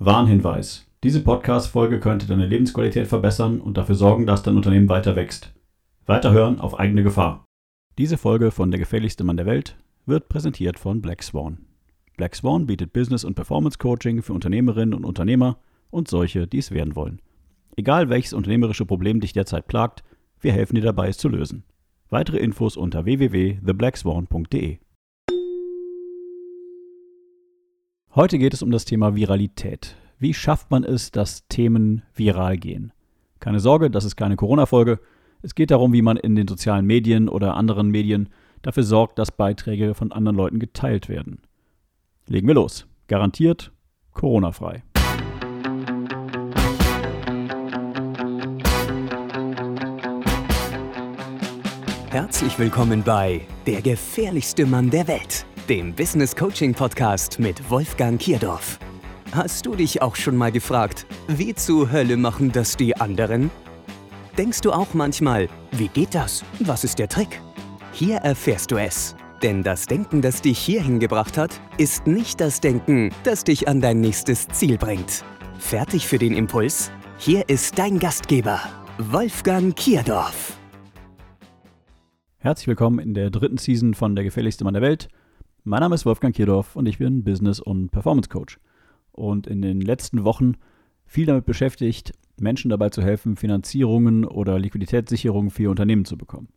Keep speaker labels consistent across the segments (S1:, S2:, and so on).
S1: Warnhinweis. Diese Podcast-Folge könnte deine Lebensqualität verbessern und dafür sorgen, dass dein Unternehmen weiter wächst. Weiterhören auf eigene Gefahr. Diese Folge von Der gefährlichste Mann der Welt wird präsentiert von Black Swan. Black Swan bietet Business- und Performance-Coaching für Unternehmerinnen und Unternehmer und solche, die es werden wollen. Egal welches unternehmerische Problem dich derzeit plagt, wir helfen dir dabei, es zu lösen. Weitere Infos unter www.theblackswan.de. Heute geht es um das Thema Viralität. Wie schafft man es, dass Themen viral gehen? Keine Sorge, das ist keine Corona-Folge. Es geht darum, wie man in den sozialen Medien oder anderen Medien dafür sorgt, dass Beiträge von anderen Leuten geteilt werden. Legen wir los. Garantiert Corona-frei.
S2: Herzlich willkommen bei Der gefährlichste Mann der Welt dem Business Coaching Podcast mit Wolfgang Kierdorf. Hast du dich auch schon mal gefragt, wie zur Hölle machen das die anderen? Denkst du auch manchmal, wie geht das? Was ist der Trick? Hier erfährst du es. Denn das Denken, das dich hierhin gebracht hat, ist nicht das Denken, das dich an dein nächstes Ziel bringt. Fertig für den Impuls? Hier ist dein Gastgeber, Wolfgang Kierdorf.
S1: Herzlich willkommen in der dritten Season von Der gefährlichste Mann der Welt. Mein Name ist Wolfgang Kierdorf und ich bin Business- und Performance Coach. Und in den letzten Wochen viel damit beschäftigt, Menschen dabei zu helfen, Finanzierungen oder Liquiditätssicherungen für ihr Unternehmen zu bekommen.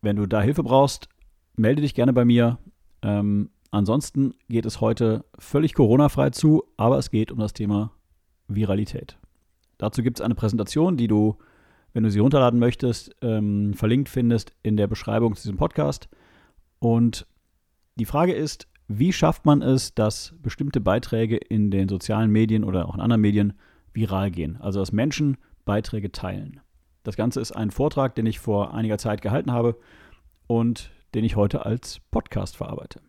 S1: Wenn du da Hilfe brauchst, melde dich gerne bei mir. Ähm, ansonsten geht es heute völlig Corona-frei zu, aber es geht um das Thema Viralität. Dazu gibt es eine Präsentation, die du, wenn du sie runterladen möchtest, ähm, verlinkt findest in der Beschreibung zu diesem Podcast. Und die Frage ist, wie schafft man es, dass bestimmte Beiträge in den sozialen Medien oder auch in anderen Medien viral gehen? Also dass Menschen Beiträge teilen. Das Ganze ist ein Vortrag, den ich vor einiger Zeit gehalten habe und den ich heute als Podcast verarbeite.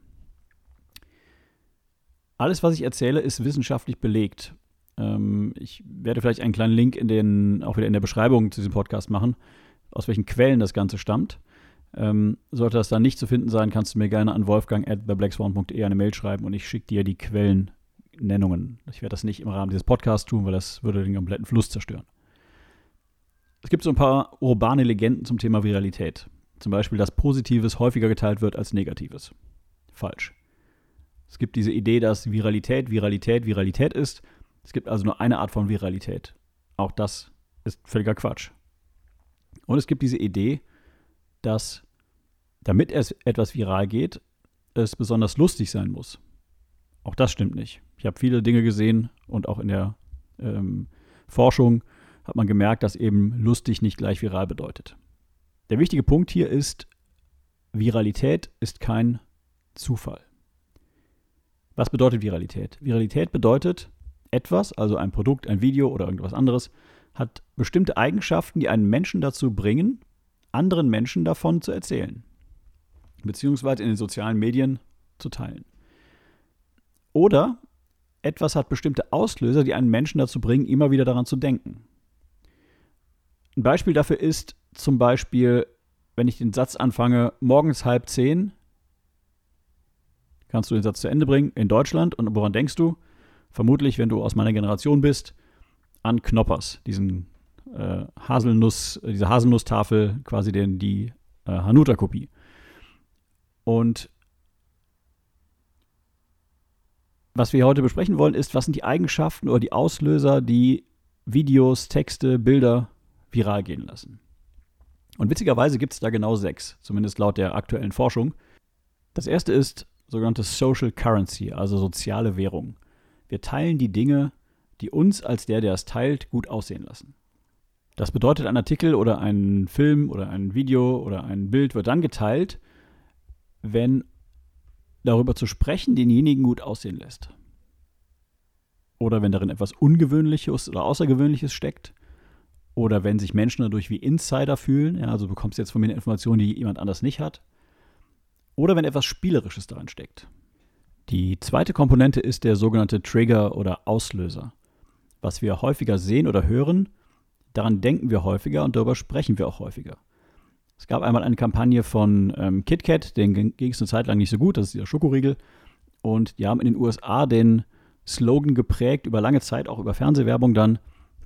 S1: Alles, was ich erzähle, ist wissenschaftlich belegt. Ähm, ich werde vielleicht einen kleinen Link in den, auch wieder in der Beschreibung zu diesem Podcast machen, aus welchen Quellen das Ganze stammt. Ähm, sollte das dann nicht zu finden sein, kannst du mir gerne an wolfgang at theblackswan.de eine Mail schreiben und ich schicke dir die Quellennennungen. Ich werde das nicht im Rahmen dieses Podcasts tun, weil das würde den kompletten Fluss zerstören. Es gibt so ein paar urbane Legenden zum Thema Viralität. Zum Beispiel, dass Positives häufiger geteilt wird als Negatives. Falsch. Es gibt diese Idee, dass Viralität, Viralität, Viralität ist. Es gibt also nur eine Art von Viralität. Auch das ist völliger Quatsch. Und es gibt diese Idee, dass damit es etwas viral geht, es besonders lustig sein muss. Auch das stimmt nicht. Ich habe viele Dinge gesehen und auch in der ähm, Forschung hat man gemerkt, dass eben lustig nicht gleich viral bedeutet. Der wichtige Punkt hier ist, Viralität ist kein Zufall. Was bedeutet Viralität? Viralität bedeutet, etwas, also ein Produkt, ein Video oder irgendwas anderes, hat bestimmte Eigenschaften, die einen Menschen dazu bringen, anderen Menschen davon zu erzählen, beziehungsweise in den sozialen Medien zu teilen. Oder etwas hat bestimmte Auslöser, die einen Menschen dazu bringen, immer wieder daran zu denken. Ein Beispiel dafür ist zum Beispiel, wenn ich den Satz anfange, morgens halb zehn, kannst du den Satz zu Ende bringen, in Deutschland. Und woran denkst du? Vermutlich, wenn du aus meiner Generation bist, an Knoppers, diesen äh, Haselnuss, diese Haselnusstafel, quasi den, die äh, Hanuta-Kopie. Und was wir heute besprechen wollen, ist, was sind die Eigenschaften oder die Auslöser, die Videos, Texte, Bilder viral gehen lassen. Und witzigerweise gibt es da genau sechs, zumindest laut der aktuellen Forschung. Das erste ist sogenannte Social Currency, also soziale Währung. Wir teilen die Dinge, die uns als der, der es teilt, gut aussehen lassen. Das bedeutet, ein Artikel oder ein Film oder ein Video oder ein Bild wird dann geteilt, wenn darüber zu sprechen denjenigen gut aussehen lässt. Oder wenn darin etwas Ungewöhnliches oder Außergewöhnliches steckt. Oder wenn sich Menschen dadurch wie Insider fühlen. Ja, also bekommst du jetzt von mir eine Information, die jemand anders nicht hat. Oder wenn etwas Spielerisches daran steckt. Die zweite Komponente ist der sogenannte Trigger oder Auslöser. Was wir häufiger sehen oder hören, Daran denken wir häufiger und darüber sprechen wir auch häufiger. Es gab einmal eine Kampagne von ähm, KitKat, den ging es eine Zeit lang nicht so gut, das ist dieser Schokoriegel. Und die haben in den USA den Slogan geprägt, über lange Zeit auch über Fernsehwerbung dann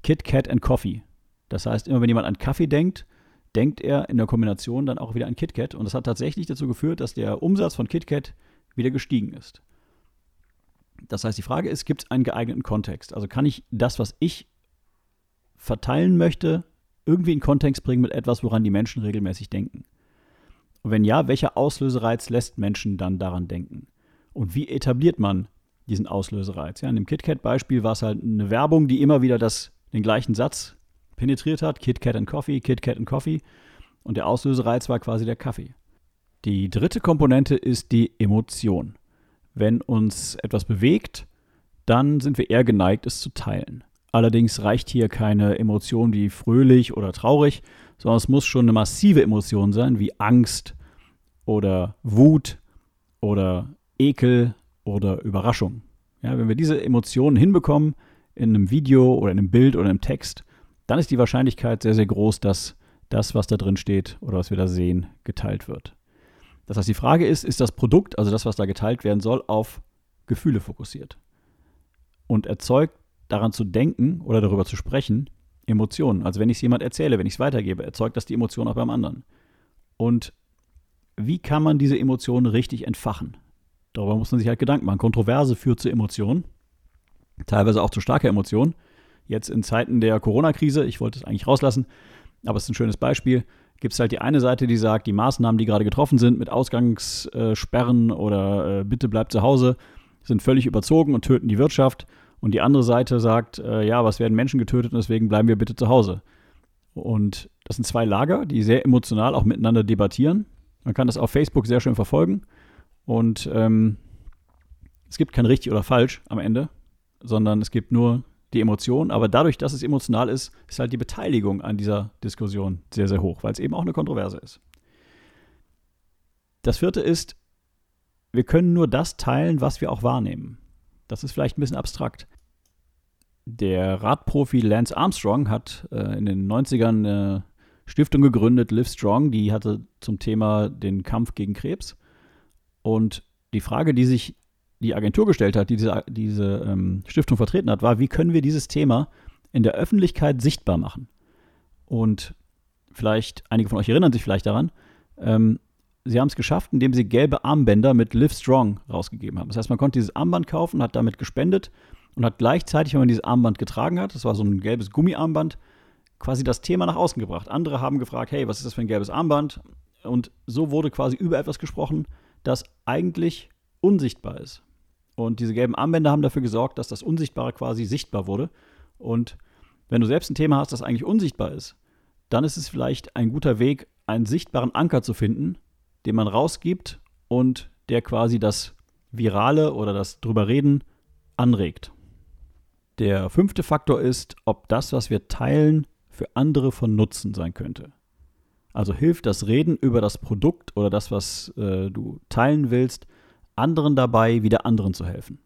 S1: Kit Kat and Coffee. Das heißt, immer wenn jemand an Kaffee denkt, denkt er in der Kombination dann auch wieder an KitKat. Und das hat tatsächlich dazu geführt, dass der Umsatz von KitKat wieder gestiegen ist. Das heißt, die Frage ist, gibt es einen geeigneten Kontext? Also kann ich das, was ich verteilen möchte, irgendwie in Kontext bringen mit etwas, woran die Menschen regelmäßig denken? Und wenn ja, welcher Auslösereiz lässt Menschen dann daran denken? Und wie etabliert man diesen Auslösereiz? Ja, in dem KitKat-Beispiel war es halt eine Werbung, die immer wieder das, den gleichen Satz penetriert hat. KitKat and Coffee, KitKat and Coffee. Und der Auslösereiz war quasi der Kaffee. Die dritte Komponente ist die Emotion. Wenn uns etwas bewegt, dann sind wir eher geneigt, es zu teilen. Allerdings reicht hier keine Emotion wie fröhlich oder traurig, sondern es muss schon eine massive Emotion sein, wie Angst oder Wut oder Ekel oder Überraschung. Ja, wenn wir diese Emotionen hinbekommen in einem Video oder in einem Bild oder im Text, dann ist die Wahrscheinlichkeit sehr, sehr groß, dass das, was da drin steht oder was wir da sehen, geteilt wird. Das heißt, die Frage ist, ist das Produkt, also das, was da geteilt werden soll, auf Gefühle fokussiert und erzeugt daran zu denken oder darüber zu sprechen Emotionen. Also wenn ich es jemand erzähle, wenn ich es weitergebe, erzeugt das die Emotion auch beim anderen. Und wie kann man diese Emotionen richtig entfachen? Darüber muss man sich halt Gedanken machen. Kontroverse führt zu Emotionen, teilweise auch zu starker Emotion. Jetzt in Zeiten der Corona-Krise, ich wollte es eigentlich rauslassen, aber es ist ein schönes Beispiel, gibt es halt die eine Seite, die sagt, die Maßnahmen, die gerade getroffen sind mit Ausgangssperren oder äh, bitte bleibt zu Hause, sind völlig überzogen und töten die Wirtschaft. Und die andere Seite sagt, äh, ja, was werden Menschen getötet und deswegen bleiben wir bitte zu Hause. Und das sind zwei Lager, die sehr emotional auch miteinander debattieren. Man kann das auf Facebook sehr schön verfolgen. Und ähm, es gibt kein richtig oder falsch am Ende, sondern es gibt nur die Emotion. Aber dadurch, dass es emotional ist, ist halt die Beteiligung an dieser Diskussion sehr, sehr hoch, weil es eben auch eine Kontroverse ist. Das vierte ist, wir können nur das teilen, was wir auch wahrnehmen. Das ist vielleicht ein bisschen abstrakt. Der Radprofi Lance Armstrong hat äh, in den 90ern eine Stiftung gegründet, Live Strong, die hatte zum Thema den Kampf gegen Krebs. Und die Frage, die sich die Agentur gestellt hat, die diese, diese ähm, Stiftung vertreten hat, war, wie können wir dieses Thema in der Öffentlichkeit sichtbar machen? Und vielleicht, einige von euch erinnern sich vielleicht daran, ähm, sie haben es geschafft, indem sie gelbe Armbänder mit Live Strong rausgegeben haben. Das heißt, man konnte dieses Armband kaufen, hat damit gespendet und hat gleichzeitig, wenn man dieses Armband getragen hat, das war so ein gelbes Gummiarmband, quasi das Thema nach außen gebracht. Andere haben gefragt, hey, was ist das für ein gelbes Armband? Und so wurde quasi über etwas gesprochen, das eigentlich unsichtbar ist. Und diese gelben Armbänder haben dafür gesorgt, dass das Unsichtbare quasi sichtbar wurde. Und wenn du selbst ein Thema hast, das eigentlich unsichtbar ist, dann ist es vielleicht ein guter Weg, einen sichtbaren Anker zu finden, den man rausgibt und der quasi das Virale oder das drüber reden anregt. Der fünfte Faktor ist, ob das, was wir teilen, für andere von Nutzen sein könnte. Also hilft das Reden über das Produkt oder das, was äh, du teilen willst, anderen dabei, wieder anderen zu helfen.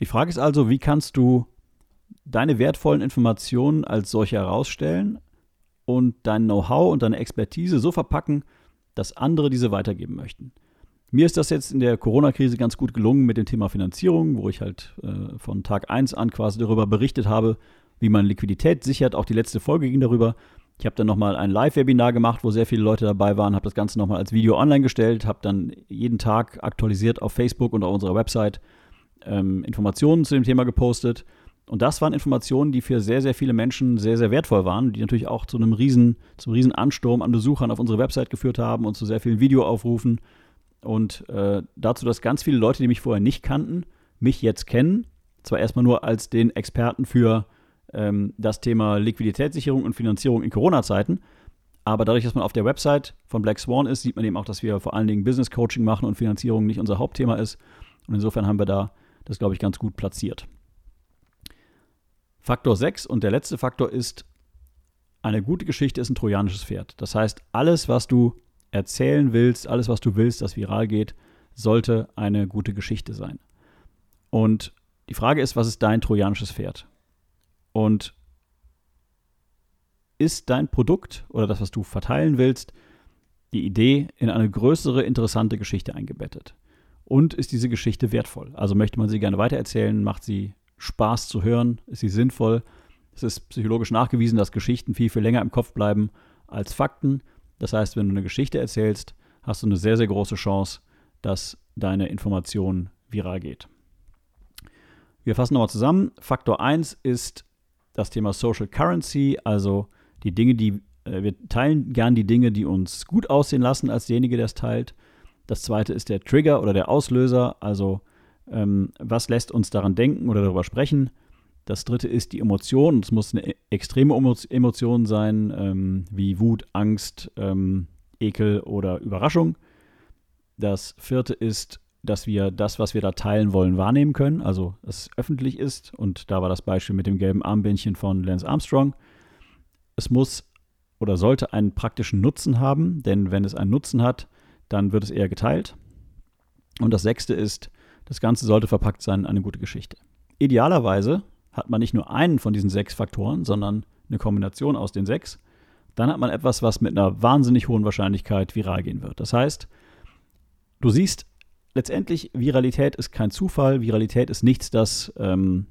S1: Die Frage ist also, wie kannst du deine wertvollen Informationen als solche herausstellen und dein Know-how und deine Expertise so verpacken, dass andere diese weitergeben möchten. Mir ist das jetzt in der Corona-Krise ganz gut gelungen mit dem Thema Finanzierung, wo ich halt äh, von Tag 1 an quasi darüber berichtet habe, wie man Liquidität sichert. Auch die letzte Folge ging darüber. Ich habe dann nochmal ein Live-Webinar gemacht, wo sehr viele Leute dabei waren, habe das Ganze nochmal als Video online gestellt, habe dann jeden Tag aktualisiert auf Facebook und auf unserer Website ähm, Informationen zu dem Thema gepostet. Und das waren Informationen, die für sehr, sehr viele Menschen sehr, sehr wertvoll waren, die natürlich auch zu einem riesen, zum riesen Ansturm an Besuchern auf unsere Website geführt haben und zu sehr vielen Videoaufrufen. Und äh, dazu, dass ganz viele Leute, die mich vorher nicht kannten, mich jetzt kennen. Zwar erstmal nur als den Experten für ähm, das Thema Liquiditätssicherung und Finanzierung in Corona-Zeiten. Aber dadurch, dass man auf der Website von Black Swan ist, sieht man eben auch, dass wir vor allen Dingen Business Coaching machen und Finanzierung nicht unser Hauptthema ist. Und insofern haben wir da das, glaube ich, ganz gut platziert. Faktor 6 und der letzte Faktor ist, eine gute Geschichte ist ein trojanisches Pferd. Das heißt, alles, was du erzählen willst, alles, was du willst, das viral geht, sollte eine gute Geschichte sein. Und die Frage ist, was ist dein trojanisches Pferd? Und ist dein Produkt oder das, was du verteilen willst, die Idee in eine größere interessante Geschichte eingebettet? Und ist diese Geschichte wertvoll? Also möchte man sie gerne weitererzählen? Macht sie Spaß zu hören? Ist sie sinnvoll? Es ist psychologisch nachgewiesen, dass Geschichten viel, viel länger im Kopf bleiben als Fakten. Das heißt, wenn du eine Geschichte erzählst, hast du eine sehr, sehr große Chance, dass deine Information viral geht. Wir fassen nochmal zusammen. Faktor 1 ist das Thema Social Currency, also die Dinge, die äh, wir teilen gern die Dinge, die uns gut aussehen lassen als derjenige, der es teilt. Das zweite ist der Trigger oder der Auslöser, also ähm, was lässt uns daran denken oder darüber sprechen. Das dritte ist die Emotion. Es muss eine e-, extreme Emotion sein, ähm, wie Wut, Angst, ähm, Ekel oder Überraschung. Das vierte ist, dass wir das, was wir da teilen wollen, wahrnehmen können, also es öffentlich ist. Und da war das Beispiel mit dem gelben Armbändchen von Lance Armstrong. Es muss oder sollte einen praktischen Nutzen haben, denn wenn es einen Nutzen hat, dann wird es eher geteilt. Und das sechste ist, das Ganze sollte verpackt sein in eine gute Geschichte. Idealerweise hat man nicht nur einen von diesen sechs Faktoren, sondern eine Kombination aus den sechs. Dann hat man etwas, was mit einer wahnsinnig hohen Wahrscheinlichkeit viral gehen wird. Das heißt, du siehst letztendlich, Viralität ist kein Zufall, Viralität ist nichts, das ähm,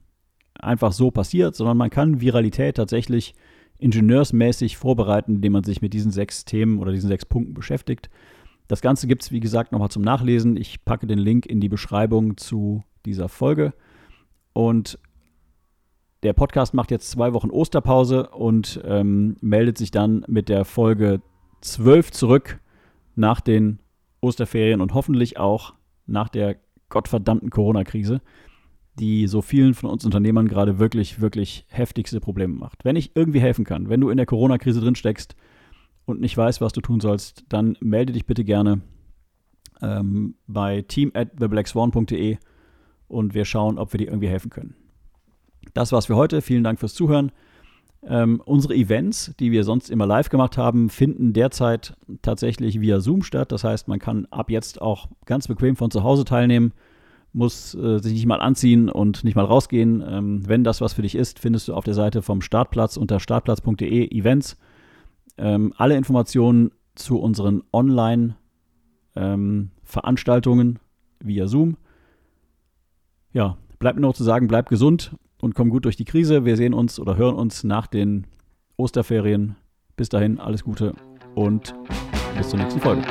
S1: einfach so passiert, sondern man kann Viralität tatsächlich ingenieursmäßig vorbereiten, indem man sich mit diesen sechs Themen oder diesen sechs Punkten beschäftigt. Das Ganze gibt es, wie gesagt, nochmal zum Nachlesen. Ich packe den Link in die Beschreibung zu dieser Folge. Und der Podcast macht jetzt zwei Wochen Osterpause und ähm, meldet sich dann mit der Folge 12 zurück nach den Osterferien und hoffentlich auch nach der gottverdammten Corona-Krise, die so vielen von uns Unternehmern gerade wirklich, wirklich heftigste Probleme macht. Wenn ich irgendwie helfen kann, wenn du in der Corona-Krise drin steckst und nicht weißt, was du tun sollst, dann melde dich bitte gerne ähm, bei team at theblackswan.de und wir schauen, ob wir dir irgendwie helfen können. Das war's für heute. Vielen Dank fürs Zuhören. Ähm, unsere Events, die wir sonst immer live gemacht haben, finden derzeit tatsächlich via Zoom statt. Das heißt, man kann ab jetzt auch ganz bequem von zu Hause teilnehmen, muss äh, sich nicht mal anziehen und nicht mal rausgehen. Ähm, wenn das was für dich ist, findest du auf der Seite vom Startplatz unter startplatz.de Events ähm, alle Informationen zu unseren Online-Veranstaltungen ähm, via Zoom. Ja, bleibt mir noch zu sagen, bleibt gesund und komm gut durch die Krise. Wir sehen uns oder hören uns nach den Osterferien. Bis dahin, alles Gute und bis zur nächsten Folge.